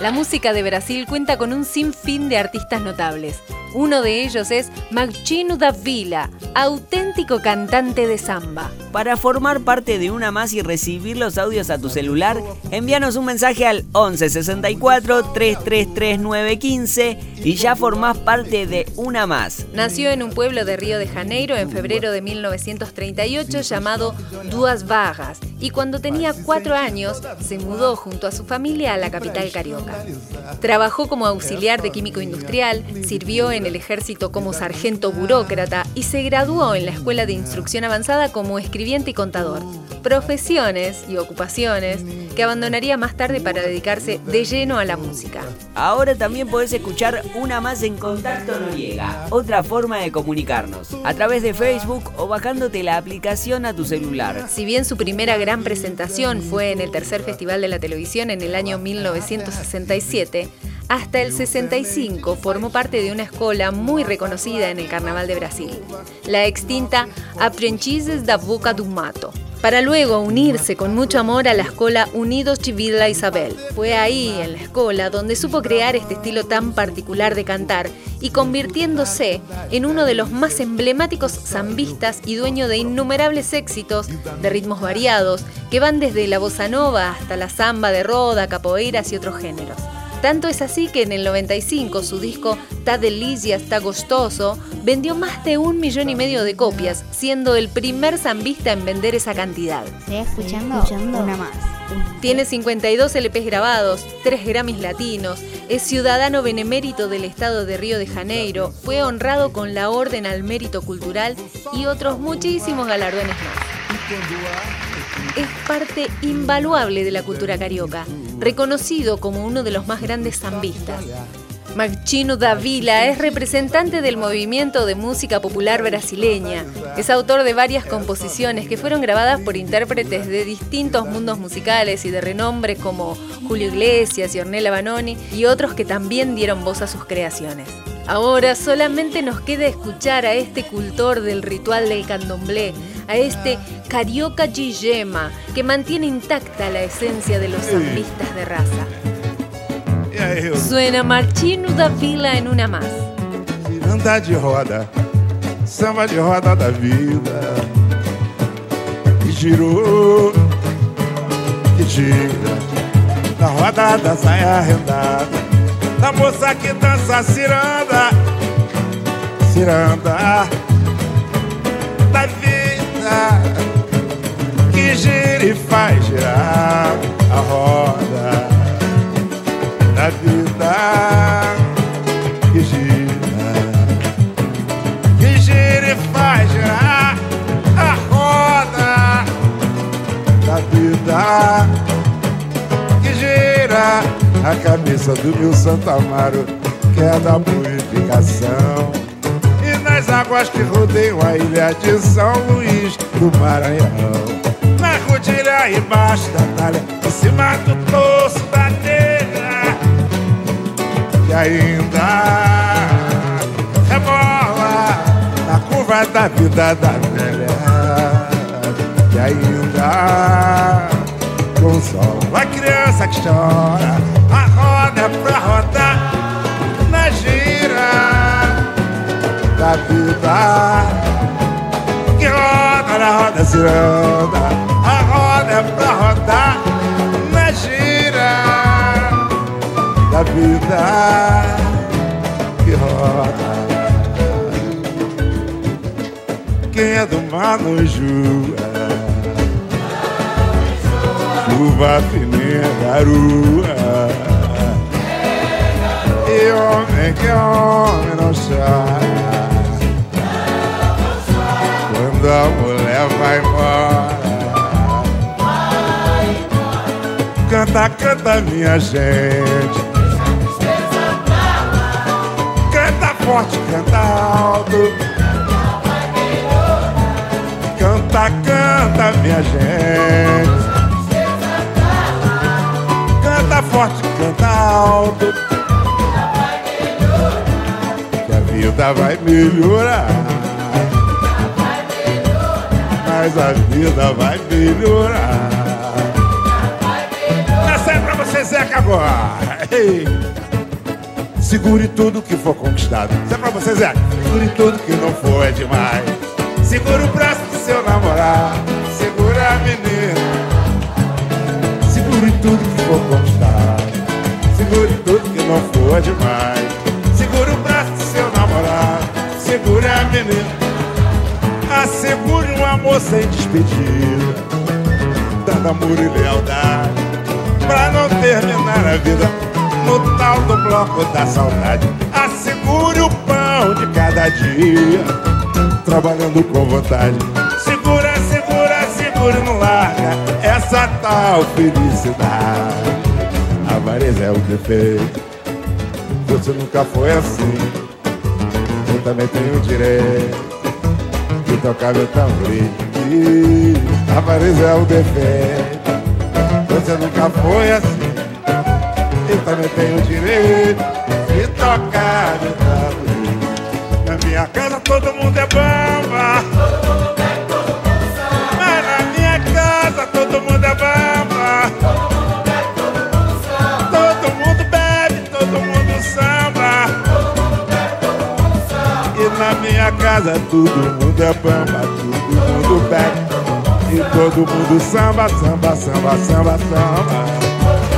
La música de Brasil cuenta con un sinfín de artistas notables. Uno de ellos es Magchino da Vila, auténtico cantante de samba. Para formar parte de una más y recibir los audios a tu celular, envíanos un mensaje al 11 64 333 915 y ya formás parte de una más. Nació en un pueblo de Río de Janeiro en febrero de 1938 llamado Duas Vagas y cuando tenía cuatro años se mudó junto a su familia a la capital carioca. Trabajó como auxiliar de químico industrial, sirvió en el ejército como sargento burócrata y se graduó en la Escuela de Instrucción Avanzada como escribiente y contador. Profesiones y ocupaciones que abandonaría más tarde para dedicarse de lleno a la música. Ahora también podés escuchar una más en Contacto Noriega, otra forma de comunicarnos, a través de Facebook o bajándote la aplicación a tu celular. Si bien su primera gran presentación fue en el tercer Festival de la Televisión en el año 1967, hasta el 65 formó parte de una escuela muy reconocida en el Carnaval de Brasil, la extinta Aprendizes da Boca do Mato, para luego unirse con mucho amor a la escuela Unidos Chivila Isabel. Fue ahí, en la escuela, donde supo crear este estilo tan particular de cantar y convirtiéndose en uno de los más emblemáticos zambistas y dueño de innumerables éxitos de ritmos variados que van desde la bossa nova hasta la samba de roda, capoeiras y otros géneros. Tanto es así que en el 95 su disco Ta Delicia, está gostoso vendió más de un millón y medio de copias, siendo el primer zambista en vender esa cantidad. escuchando, una más. Tiene 52 LPs grabados, 3 Grammys latinos, es ciudadano benemérito del estado de Río de Janeiro, fue honrado con la Orden al Mérito Cultural y otros muchísimos galardones más es parte invaluable de la cultura carioca, reconocido como uno de los más grandes zambistas. Magchino Davila es representante del movimiento de música popular brasileña. Es autor de varias composiciones que fueron grabadas por intérpretes de distintos mundos musicales y de renombre como Julio Iglesias y Ornella Banoni y otros que también dieron voz a sus creaciones. Ahora solamente nos queda escuchar a este cultor del ritual del candomblé, a este carioca Gigema, que mantiene intacta la esencia de los zambistas de raza. Suena Martino da Vila en una más. Ciranda de roda, samba de roda da vida. Que girou, que gira, na roda da saia rendada. Da moça que dança ciranda, ciranda da vida. Que gira e faz girar a roda da vida que gira, que gira e faz girar a roda da vida gira a cabeça do meu Santo Amaro, que é da purificação. E nas águas que rodeiam a ilha de São Luís do Maranhão. Na rodilha embaixo da talha, em cima do torso da telha que ainda rebola na curva da vida da velha que ainda consola a criança que chora a roda pra rodar na gira da vida. Que roda na roda ciranda a roda pra rodar na gira da vida. Que roda. Quem é do mar não chuva fininha, garua. E homem que homem não chora quando a mulher vai embora. Canta, canta, minha gente. Canta forte, canta alto. Canta, canta, minha gente. Canta alto. Que a vida vai melhorar. mas a vida vai melhorar. Essa é pra você, Zeca, agora. Ei. Segure tudo que for conquistado. Isso é pra você, Zeca. Segure tudo que não for é demais. Segura o braço do seu namorado. Segura a menina. Segure tudo que for conquistado. É demais. Segura o braço do seu namorado. Segura a menina. Assegure um amor sem despedida. Dando amor e lealdade. Pra não terminar a vida no tal do bloco da saudade. Assegure o pão de cada dia, trabalhando com vontade. Segura, segura, segura, não larga essa tal felicidade. A avareza é o defeito, você nunca foi assim. Eu também tenho direito de tocar meu tamborim. A avareza é o defeito, você nunca foi assim. Eu também tenho direito de tocar meu tamborim. Na minha casa todo mundo é bamba. Samba. E na minha casa todo mundo é bamba, todo mundo bebe. E todo mundo samba, samba, samba, samba, samba.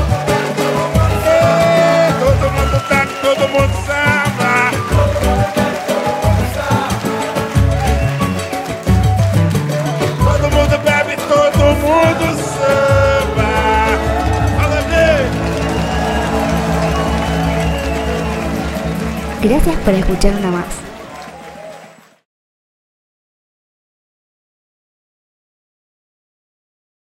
Gracias por escuchar una más.